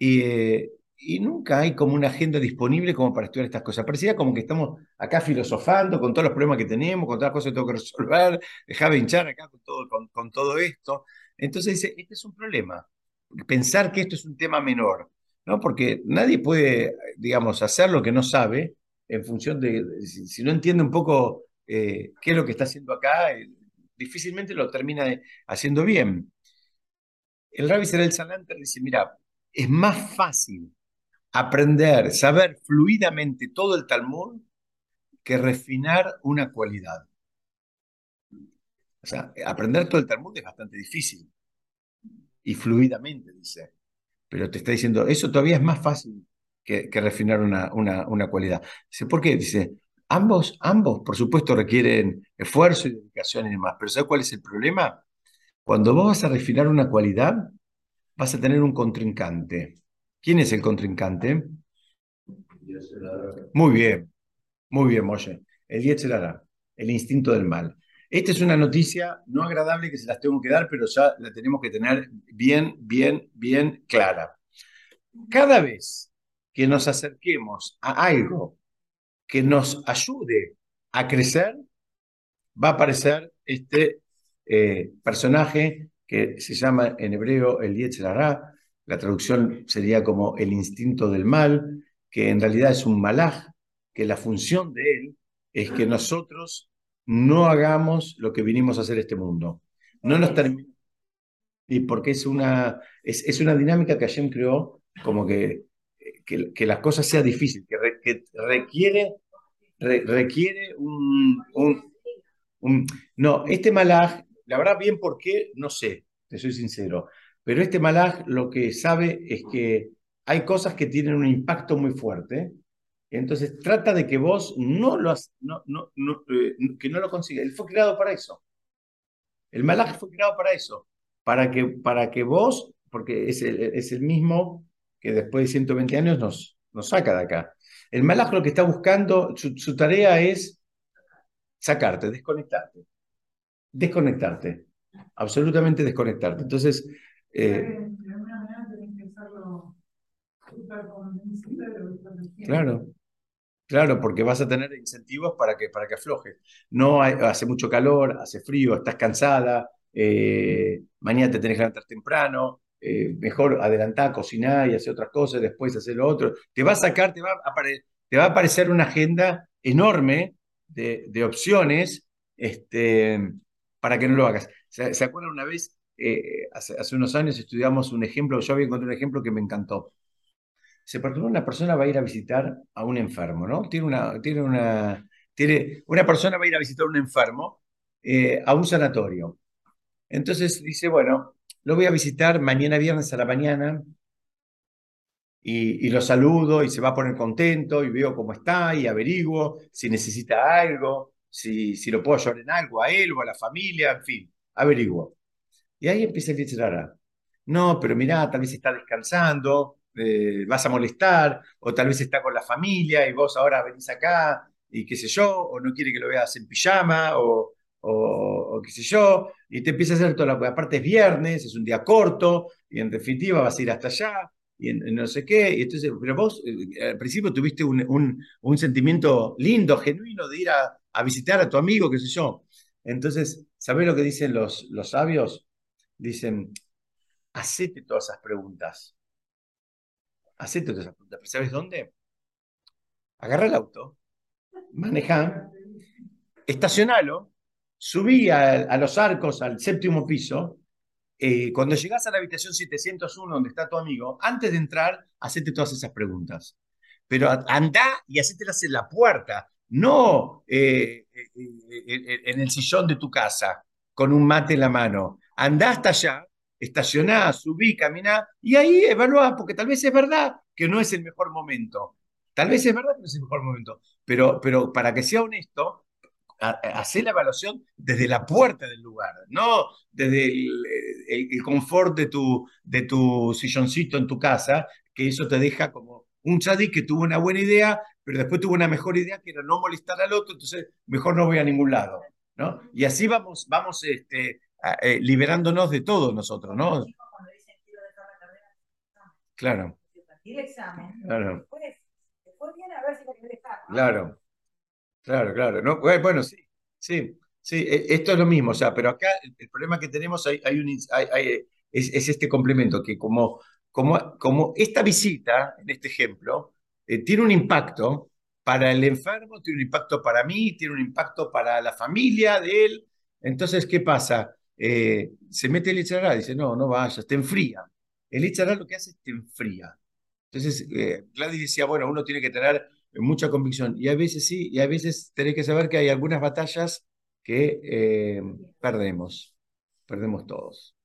y, nunca hay como una agenda disponible como para estudiar estas cosas. Parecía como que estamos acá filosofando con todos los problemas que tenemos, con todas las cosas que tengo que resolver, dejaba hinchar acá con todo, con, todo esto. Entonces dice, este es un problema. Pensar que esto es un tema menor, ¿no? Porque nadie puede, digamos, hacer lo que no sabe en función de, si, no entiende un poco eh, qué es lo que está haciendo acá, eh, difícilmente lo termina haciendo bien. El Rabbi Serel Salanter dice, mira, es más fácil aprender, saber fluidamente todo el Talmud que refinar una cualidad. O sea, aprender todo el Talmud es bastante difícil. Y fluidamente, dice. Pero te está diciendo, eso todavía es más fácil que, refinar una, una, cualidad. Dice, ¿por qué? Dice, ambos, ambos, por supuesto, requieren esfuerzo y dedicación y demás. Pero ¿sabes cuál es el problema? Cuando vos vas a refinar una cualidad, vas a tener un contrincante. ¿Quién es el contrincante? Muy bien, muy bien, Moshe. El Yetzerara, el instinto del mal. Esta es una noticia no agradable que se las tengo que dar, pero ya la tenemos que tener bien, bien, bien clara. Cada vez que nos acerquemos a algo que nos ayude a crecer, va a aparecer este eh, personaje que se llama en hebreo el Yetzirah, la traducción sería como el instinto del mal, que en realidad es un malaj, que la función de él es que nosotros no hagamos lo que vinimos a hacer este mundo. No nos Y porque es una, es, una dinámica que Hashem creó como que, que, las cosas sean difíciles, que, requiere, requiere un, un, No, este malaj, la verdad bien por qué, no sé, te soy sincero, pero este malaj lo que sabe es que hay cosas que tienen un impacto muy fuerte, entonces trata de que vos no lo, no, no, eh, que no lo consigas. Él fue creado para eso. El malaj fue creado para eso, para que, para que vos, porque es el, es el mismo que después de 120 años nos, nos saca de acá. El malaj lo que está buscando, su, tarea es sacarte, desconectarte. Desconectarte. Absolutamente desconectarte. Entonces, eh, claro, claro, porque vas a tener incentivos para que, para que aflojes. No hace mucho calor, hace frío, estás cansada, eh, mañana te tenés que levantar temprano, eh, mejor adelantar, cocinar y hacer otras cosas, después hacer lo otro. Te va a sacar, te va a, te va a aparecer una agenda enorme de, opciones este, para que no lo hagas. ¿Se, ¿se acuerdan una vez? Eh, hace, unos años estudiamos un ejemplo, yo había encontrado un ejemplo que me encantó. Se ejemplo, una persona va a ir a visitar a un enfermo, ¿no? Tiene una, tiene una, tiene, una persona va a ir a visitar a un enfermo eh, a un sanatorio. Entonces dice, bueno, lo voy a visitar mañana viernes a la mañana y, y, lo saludo y se va a poner contento y veo cómo está y averiguo si necesita algo, si, si lo puedo ayudar en algo a él o a la familia, en fin, averiguo. Y ahí empieza el Yetzirara. No, pero mirá, tal vez está descansando, eh, vas a molestar, o tal vez está con la familia y vos ahora venís acá y qué sé yo, o no quiere que lo veas en pijama, o, o, qué sé yo, y te empieza a hacer toda la... Aparte es viernes, es un día corto, y en definitiva vas a ir hasta allá, y no sé qué, y entonces, pero vos eh, al principio tuviste un, un, sentimiento lindo, genuino de ir a, a, visitar a tu amigo, qué sé yo. Entonces, ¿sabés lo que dicen los, los sabios? dicen, hacete todas esas preguntas. Hacete todas esas preguntas. ¿Sabes dónde? Agarra el auto, maneja, estacionalo, subí a, los arcos al séptimo piso. Eh, cuando llegas a la habitación 701 donde está tu amigo, antes de entrar, hacete todas esas preguntas. Pero anda y hacételas en la puerta, no eh, eh, en el sillón de tu casa, con un mate en la mano andá hasta allá, estacioná, subí, caminá, y ahí evaluá, porque tal vez es verdad que no es el mejor momento. Tal vez es verdad que no es el mejor momento, pero, pero para que sea honesto, hacer la evaluación desde la puerta del lugar, no desde el, confort de tu, de tu silloncito en tu casa, que eso te deja como un chadí que tuvo una buena idea, pero después tuvo una mejor idea que era no molestar al otro, entonces mejor no voy a ningún lado. ¿no? Y así vamos, vamos este, eh, liberándonos de todo nosotros, ¿no? Claro. Claro. Claro. Claro, claro. No, bueno, sí, sí, sí, e, esto es lo mismo, o sea, pero acá el, problema que tenemos hay, hay un, hay, es, este complemento, que como, como, como esta visita, en este ejemplo, eh, tiene un impacto para el enfermo, tiene un impacto para mí, tiene un impacto para la familia de él. Entonces, ¿qué pasa? Eh, se mete el Ichará, dice, no, no vayas, te enfría. El Ichará lo que hace es te enfría. Entonces, eh, Gladys decía, bueno, uno tiene que tener mucha convicción. Y a veces sí, y a veces tenés que saber que hay algunas batallas que eh, perdemos, perdemos todos.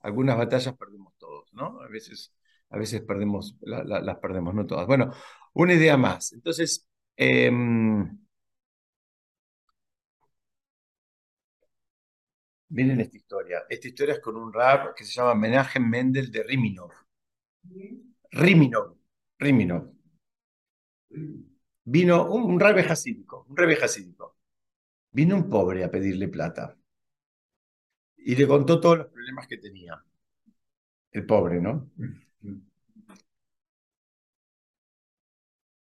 Algunas batallas perdemos todos, ¿no? A veces, a veces perdemos, las perdemos, no todas. Bueno, una idea más. Entonces, em, Miren esta historia. Esta historia es con un rap que se llama Menachem Mendel de Riminov. Riminov. Riminov. Vino un, un rebe un rebe jasídico. Vino un pobre a pedirle plata. Y le contó todos los problemas que tenía. El pobre, ¿no?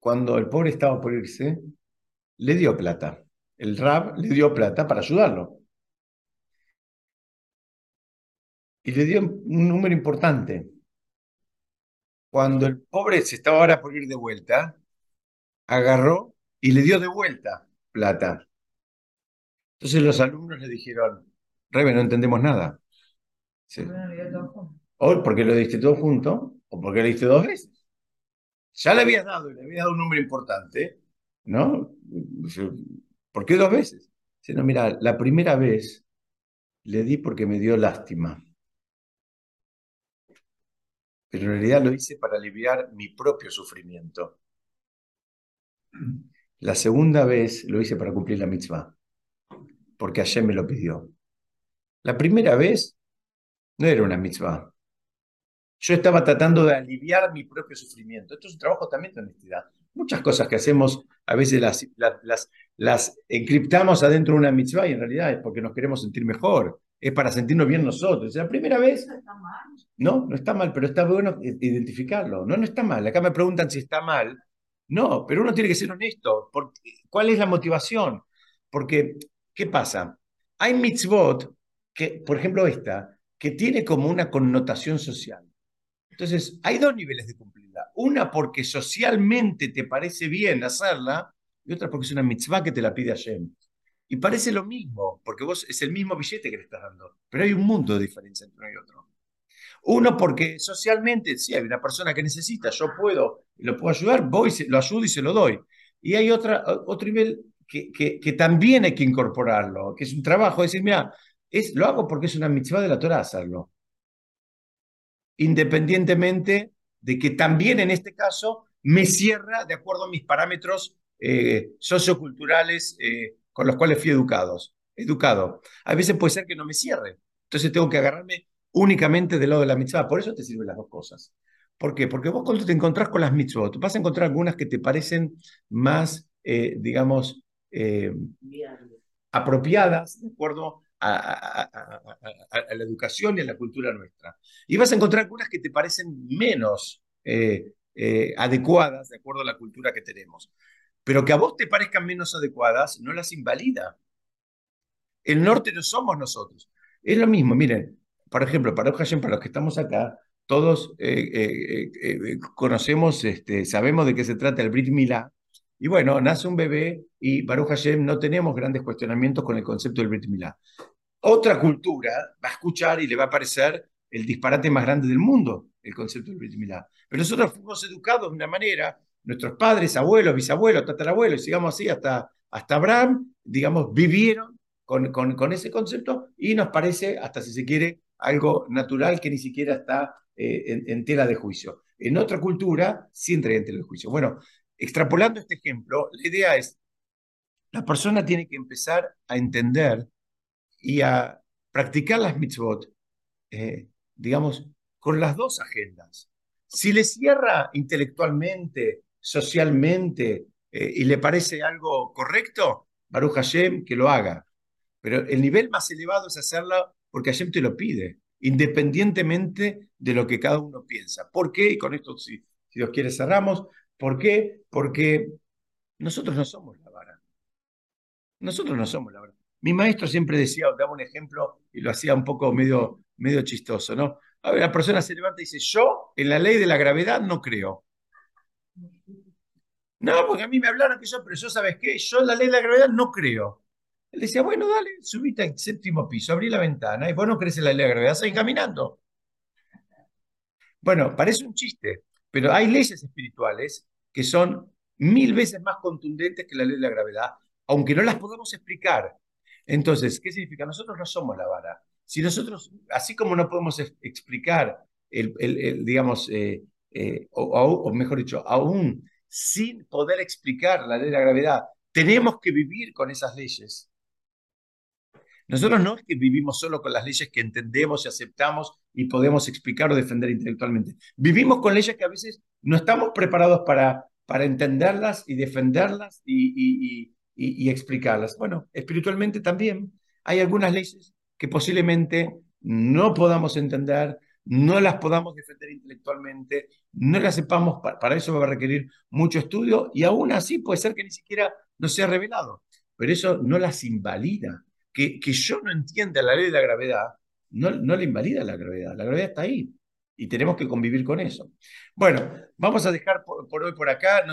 Cuando el pobre estaba por irse, le dio plata. el Rab le dio plata para ayudarlo. Y le dio un número importante. Cuando el pobre se estaba ahora por ir de vuelta, agarró y le dio de vuelta plata. Entonces los alumnos le dijeron, Rebe, no entendemos nada. O porque lo diste todo junto, o porque lo diste dos veces. Ya le habías dado, le habías dado un número importante, ¿no? ¿Por qué dos veces? no, mira, la primera vez le di porque me dio lástima. Pero en realidad lo hice para aliviar mi propio sufrimiento. La segunda vez lo hice para cumplir la mitzvah, porque ayer me lo pidió. La primera vez no era una mitzvah. Yo estaba tratando de aliviar mi propio sufrimiento. Esto es un trabajo también de honestidad. Muchas cosas que hacemos, a veces las, las, las, encriptamos adentro de una mitzvah y en realidad es porque nos queremos sentir mejor. Es para sentirnos bien nosotros. La primera vez... No, no está mal, pero está bueno identificarlo. No, no está mal. Acá me preguntan si está mal. No, pero uno tiene que ser honesto. ¿Cuál es la motivación? Porque, ¿qué pasa? Hay mitzvot, que, por ejemplo esta, que tiene como una connotación social. Entonces, hay dos niveles de cumplirla. Una porque socialmente te parece bien hacerla, y otra porque es una mitzvah que te la pide Hashem. Y parece lo mismo, porque vos es el mismo billete que le estás dando, pero hay un mundo de diferencia entre uno y otro. Uno porque socialmente, si hay una persona que necesita, yo puedo, lo puedo ayudar, voy, lo ayudo y se lo doy. Y hay otra, otro nivel que, también hay que incorporarlo, que es un trabajo, decir, mira, es, lo hago porque es una mitzvah de la Torah hacerlo. Independientemente de que también en este caso me cierra de acuerdo a mis parámetros eh, socioculturales eh, con los cuales fui educados, educado. A veces puede ser que no me cierre. Entonces tengo que agarrarme únicamente del lado de la mitzvah. Por eso te sirven las dos cosas. ¿Por qué? Porque vos cuando te encontrás con las mitzvot, vas a encontrar algunas que te parecen más, eh, digamos, eh, apropiadas, de acuerdo a, la educación y a la cultura nuestra. Y vas a encontrar algunas que te parecen menos eh, adecuadas, de acuerdo a la cultura que tenemos. Pero que a vos te parezcan menos adecuadas, no las invalida. El norte no somos nosotros. Es lo mismo, miren, por ejemplo, para Hashem, para los que estamos acá, todos eh, eh, eh, conocemos, este, sabemos de qué se trata el Brit Milá. Y bueno, nace un bebé y Baruch Hashem no tenemos grandes cuestionamientos con el concepto del Brit Milá. Otra cultura va a escuchar y le va a parecer el disparate más grande del mundo, el concepto del Brit Milá. Pero nosotros fuimos educados de una manera, nuestros padres, abuelos, bisabuelos, tatarabuelos, sigamos así hasta, hasta Abraham, digamos, vivieron con, con, con ese concepto y nos parece, hasta si se quiere, algo natural que ni siquiera está eh, en, tela de juicio. En otra cultura sí entra en tela de juicio. Bueno, extrapolando este ejemplo, la idea es, la persona tiene que empezar a entender y a practicar las mitzvot, eh, digamos, con las dos agendas. Si le cierra intelectualmente, socialmente, eh, y le parece algo correcto, Baruch Hashem, que lo haga. Pero el nivel más elevado es hacerlo porque Hashem te lo pide, independientemente de lo que cada uno piensa. ¿Por qué? Y con esto, si, si Dios quiere, cerramos. ¿Por qué? Porque nosotros no somos la vara. Nosotros no somos la vara. Mi maestro siempre decía, daba un ejemplo y lo hacía un poco medio, medio chistoso, ¿no? A ver, la persona se levanta y dice, yo en la ley de la gravedad no creo. No, porque a mí me hablaron que yo, pero yo, ¿sabes qué? Yo en la ley de la gravedad no creo. Él decía, bueno, dale, subite al séptimo piso, abrí la ventana y vos no crees en la ley de la gravedad, seguís caminando. Bueno, parece un chiste, pero hay leyes espirituales que son mil veces más contundentes que la ley de la gravedad, aunque no las podamos explicar. Entonces, ¿qué significa? Nosotros no somos la vara. Si nosotros, así como no podemos explicar, el, digamos, eh, eh, o mejor dicho, aún sin poder explicar la ley de la gravedad, tenemos que vivir con esas leyes. Nosotros no es que vivimos solo con las leyes que entendemos y aceptamos y podemos explicar o defender intelectualmente. Vivimos con leyes que a veces no estamos preparados para, para entenderlas y defenderlas y, explicarlas. Bueno, espiritualmente también hay algunas leyes que posiblemente no podamos entender, no las podamos defender intelectualmente, no las sepamos, para eso va a requerir mucho estudio y aún así puede ser que ni siquiera nos sea revelado. pero eso no las invalida. Que, que yo no entienda la ley de la gravedad, no, no le invalida la gravedad. La gravedad está ahí y tenemos que convivir con eso. Bueno, vamos a dejar por, hoy por acá.